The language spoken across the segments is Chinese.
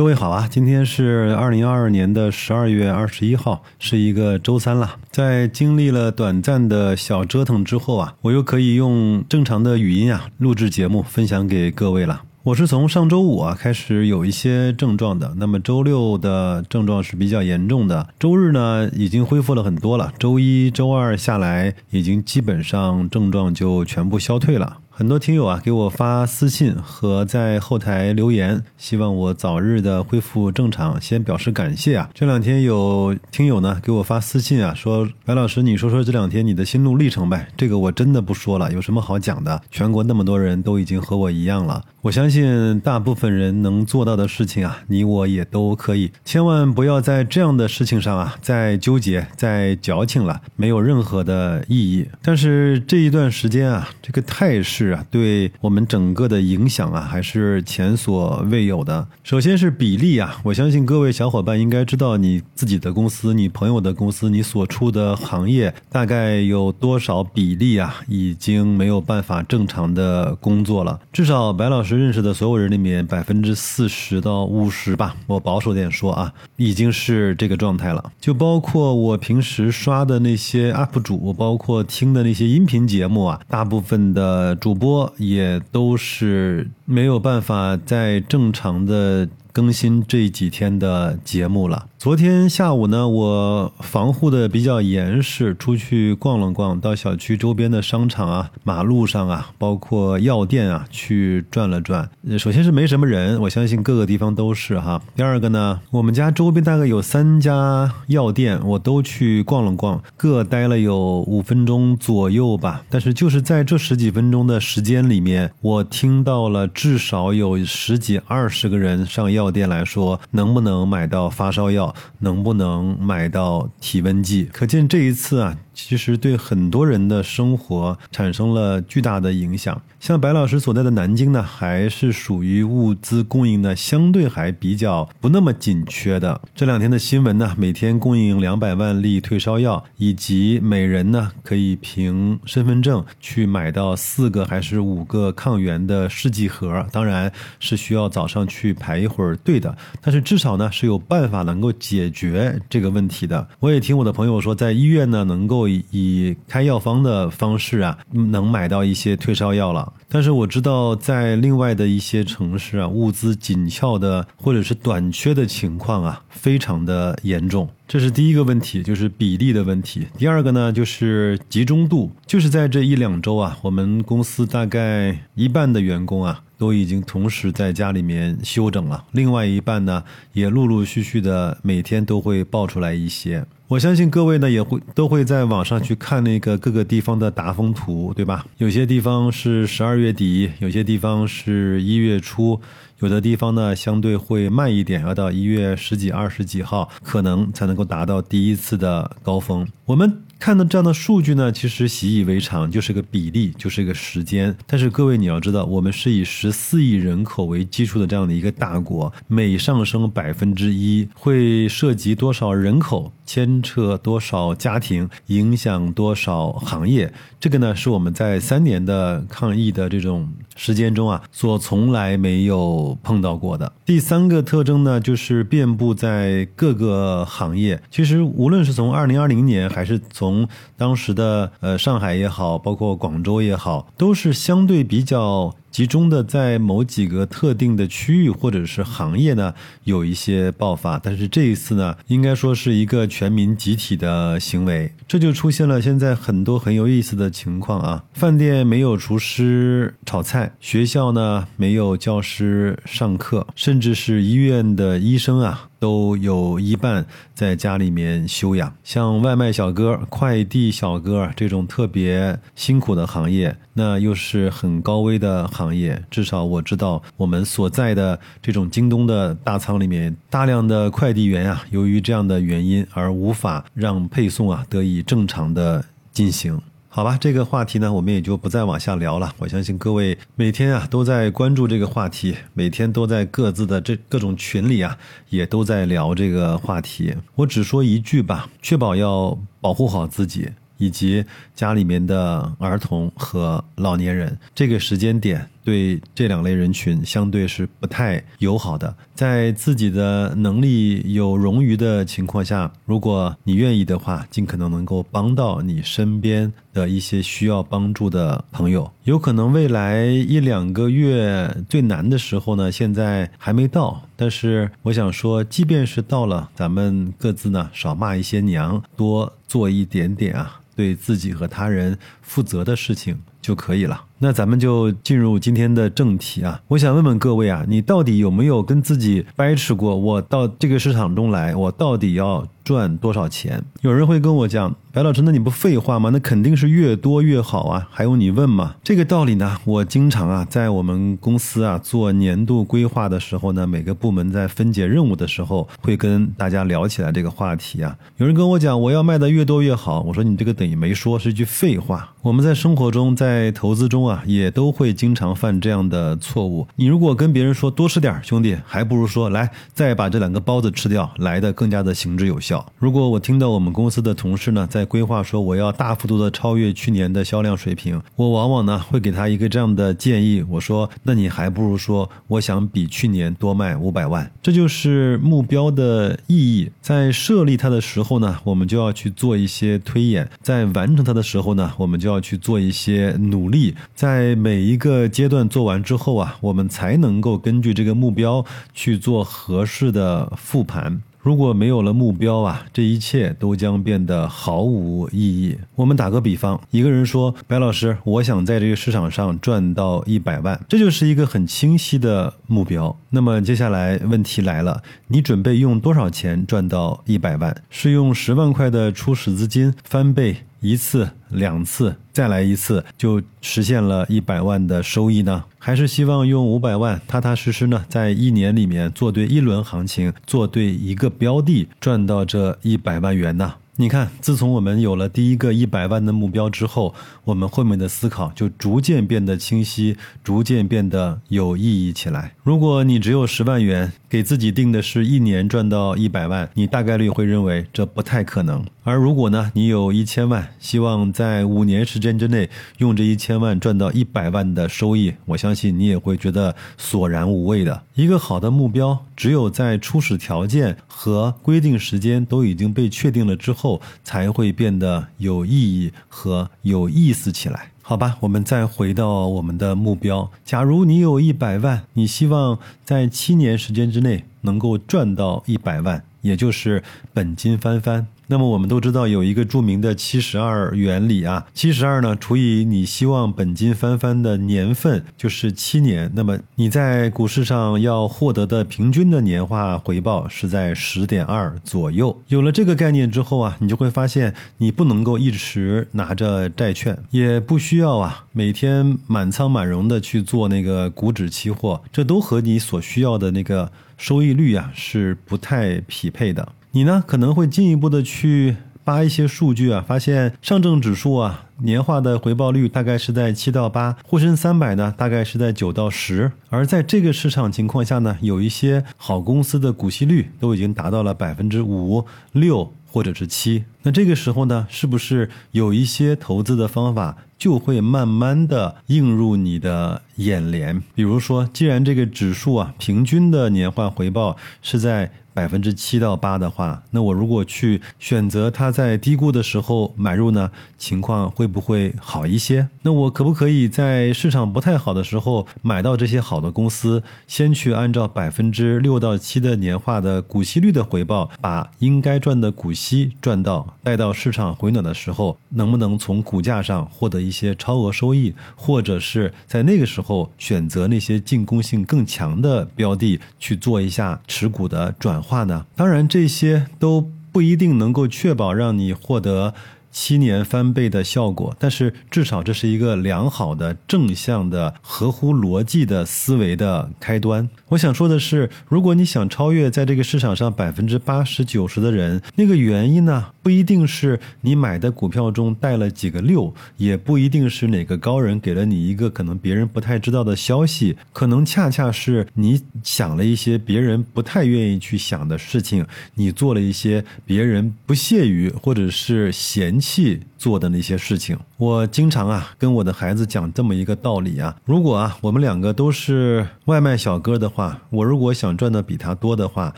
各位好啊，今天是二零二二年的十二月二十一号，是一个周三了。在经历了短暂的小折腾之后啊，我又可以用正常的语音啊录制节目，分享给各位了。我是从上周五啊开始有一些症状的，那么周六的症状是比较严重的，周日呢已经恢复了很多了，周一周二下来已经基本上症状就全部消退了。很多听友啊给我发私信和在后台留言，希望我早日的恢复正常，先表示感谢啊。这两天有听友呢给我发私信啊，说白老师，你说说这两天你的心路历程呗。这个我真的不说了，有什么好讲的？全国那么多人都已经和我一样了，我相信大部分人能做到的事情啊，你我也都可以。千万不要在这样的事情上啊再纠结、再矫情了，没有任何的意义。但是这一段时间啊，这个态势。啊，对我们整个的影响啊，还是前所未有的。首先是比例啊，我相信各位小伙伴应该知道，你自己的公司、你朋友的公司、你所处的行业，大概有多少比例啊，已经没有办法正常的工作了。至少白老师认识的所有人里面，百分之四十到五十吧，我保守点说啊，已经是这个状态了。就包括我平时刷的那些 UP 主，包括听的那些音频节目啊，大部分的主。播也都是没有办法再正常的。更新这几天的节目了。昨天下午呢，我防护的比较严实，出去逛了逛，到小区周边的商场啊、马路上啊，包括药店啊，去转了转。首先是没什么人，我相信各个地方都是哈。第二个呢，我们家周边大概有三家药店，我都去逛了逛，各待了有五分钟左右吧。但是就是在这十几分钟的时间里面，我听到了至少有十几二十个人上药。店来说，能不能买到发烧药？能不能买到体温计？可见这一次啊。其实对很多人的生活产生了巨大的影响。像白老师所在的南京呢，还是属于物资供应呢相对还比较不那么紧缺的。这两天的新闻呢，每天供应两百万粒退烧药，以及每人呢可以凭身份证去买到四个还是五个抗原的试剂盒。当然是需要早上去排一会儿队的，但是至少呢是有办法能够解决这个问题的。我也听我的朋友说，在医院呢能够。以开药方的方式啊，能买到一些退烧药了。但是我知道，在另外的一些城市啊，物资紧俏的或者是短缺的情况啊，非常的严重。这是第一个问题，就是比例的问题。第二个呢，就是集中度，就是在这一两周啊，我们公司大概一半的员工啊，都已经同时在家里面休整了，另外一半呢，也陆陆续续的每天都会爆出来一些。我相信各位呢也会都会在网上去看那个各个地方的达峰图，对吧？有些地方是十二月底，有些地方是一月初，有的地方呢相对会慢一点，要到一月十几、二十几号可能才能够达到第一次的高峰。我们。看到这样的数据呢，其实习以为常，就是个比例，就是一个时间。但是各位你要知道，我们是以十四亿人口为基础的这样的一个大国，每上升百分之一，会涉及多少人口，牵扯多少家庭，影响多少行业。这个呢，是我们在三年的抗疫的这种时间中啊，所从来没有碰到过的。第三个特征呢，就是遍布在各个行业。其实无论是从二零二零年，还是从当时的呃上海也好，包括广州也好，都是相对比较。集中的在某几个特定的区域或者是行业呢，有一些爆发，但是这一次呢，应该说是一个全民集体的行为，这就出现了现在很多很有意思的情况啊。饭店没有厨师炒菜，学校呢没有教师上课，甚至是医院的医生啊，都有一半在家里面休养。像外卖小哥、快递小哥这种特别辛苦的行业，那又是很高危的。行业至少我知道，我们所在的这种京东的大仓里面，大量的快递员啊，由于这样的原因而无法让配送啊得以正常的进行。好吧，这个话题呢，我们也就不再往下聊了。我相信各位每天啊都在关注这个话题，每天都在各自的这各种群里啊，也都在聊这个话题。我只说一句吧，确保要保护好自己。以及家里面的儿童和老年人，这个时间点对这两类人群相对是不太友好的。在自己的能力有冗余的情况下，如果你愿意的话，尽可能能够帮到你身边的一些需要帮助的朋友。有可能未来一两个月最难的时候呢，现在还没到。但是我想说，即便是到了，咱们各自呢少骂一些娘，多做一点点啊，对自己和他人负责的事情就可以了。那咱们就进入今天的正题啊！我想问问各位啊，你到底有没有跟自己掰扯过？我到这个市场中来，我到底要赚多少钱？有人会跟我讲，白老师，那你不废话吗？那肯定是越多越好啊！还用你问吗？这个道理呢，我经常啊，在我们公司啊做年度规划的时候呢，每个部门在分解任务的时候，会跟大家聊起来这个话题啊。有人跟我讲，我要卖的越多越好，我说你这个等于没说，是一句废话。我们在生活中，在投资中啊。啊，也都会经常犯这样的错误。你如果跟别人说多吃点，兄弟，还不如说来再把这两个包子吃掉，来的更加的行之有效。如果我听到我们公司的同事呢在规划说我要大幅度的超越去年的销量水平，我往往呢会给他一个这样的建议，我说那你还不如说我想比去年多卖五百万。这就是目标的意义。在设立它的时候呢，我们就要去做一些推演；在完成它的时候呢，我们就要去做一些努力。在每一个阶段做完之后啊，我们才能够根据这个目标去做合适的复盘。如果没有了目标啊，这一切都将变得毫无意义。我们打个比方，一个人说：“白老师，我想在这个市场上赚到一百万。”这就是一个很清晰的目标。那么接下来问题来了，你准备用多少钱赚到一百万？是用十万块的初始资金翻倍？一次、两次，再来一次，就实现了一百万的收益呢？还是希望用五百万，踏踏实实呢，在一年里面做对一轮行情，做对一个标的，赚到这一百万元呢？你看，自从我们有了第一个一百万的目标之后，我们后面的思考就逐渐变得清晰，逐渐变得有意义起来。如果你只有十万元，给自己定的是一年赚到一百万，你大概率会认为这不太可能。而如果呢，你有一千万，希望在五年时间之内用这一千万赚到一百万的收益，我相信你也会觉得索然无味的。一个好的目标，只有在初始条件和规定时间都已经被确定了之后。后才会变得有意义和有意思起来，好吧？我们再回到我们的目标。假如你有一百万，你希望在七年时间之内能够赚到一百万，也就是本金翻番。那么我们都知道有一个著名的七十二原理啊，七十二呢除以你希望本金翻番的年份就是七年，那么你在股市上要获得的平均的年化回报是在十点二左右。有了这个概念之后啊，你就会发现你不能够一直拿着债券，也不需要啊每天满仓满容的去做那个股指期货，这都和你所需要的那个收益率啊是不太匹配的。你呢可能会进一步的去扒一些数据啊，发现上证指数啊年化的回报率大概是在七到八，沪深三百呢大概是在九到十，而在这个市场情况下呢，有一些好公司的股息率都已经达到了百分之五六或者是七。那这个时候呢，是不是有一些投资的方法就会慢慢的映入你的眼帘？比如说，既然这个指数啊平均的年化回报是在百分之七到八的话，那我如果去选择它在低估的时候买入呢，情况会不会好一些？那我可不可以在市场不太好的时候买到这些好的公司，先去按照百分之六到七的年化的股息率的回报，把应该赚的股息息赚到，待到市场回暖的时候，能不能从股价上获得一些超额收益，或者是在那个时候选择那些进攻性更强的标的去做一下持股的转。化呢？当然，这些都不一定能够确保让你获得。七年翻倍的效果，但是至少这是一个良好的、正向的、合乎逻辑的思维的开端。我想说的是，如果你想超越在这个市场上百分之八十九十的人，那个原因呢，不一定是你买的股票中带了几个六，也不一定是哪个高人给了你一个可能别人不太知道的消息，可能恰恰是你想了一些别人不太愿意去想的事情，你做了一些别人不屑于或者是嫌。气做的那些事情。我经常啊跟我的孩子讲这么一个道理啊，如果啊我们两个都是外卖小哥的话，我如果想赚的比他多的话，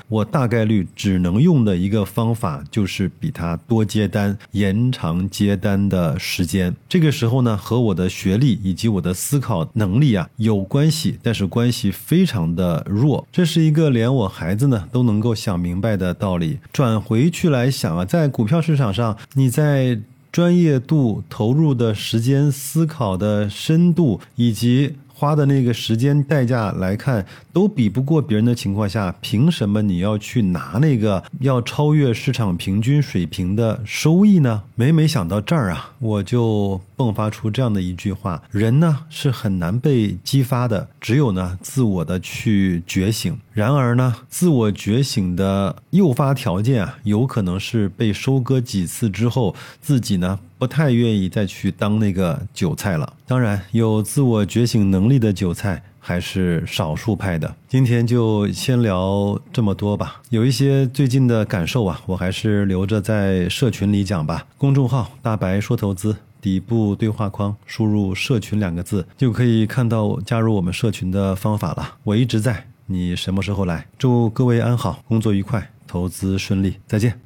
我大概率只能用的一个方法就是比他多接单，延长接单的时间。这个时候呢，和我的学历以及我的思考能力啊有关系，但是关系非常的弱。这是一个连我孩子呢都能够想明白的道理。转回去来想啊，在股票市场上，你在专业度、投入的时间、思考的深度以及。花的那个时间代价来看，都比不过别人的情况下，凭什么你要去拿那个要超越市场平均水平的收益呢？每每想到这儿啊，我就迸发出这样的一句话：人呢是很难被激发的，只有呢自我的去觉醒。然而呢，自我觉醒的诱发条件啊，有可能是被收割几次之后，自己呢。不太愿意再去当那个韭菜了。当然，有自我觉醒能力的韭菜还是少数派的。今天就先聊这么多吧。有一些最近的感受啊，我还是留着在社群里讲吧。公众号“大白说投资”底部对话框输入“社群”两个字，就可以看到加入我们社群的方法了。我一直在，你什么时候来？祝各位安好，工作愉快，投资顺利，再见。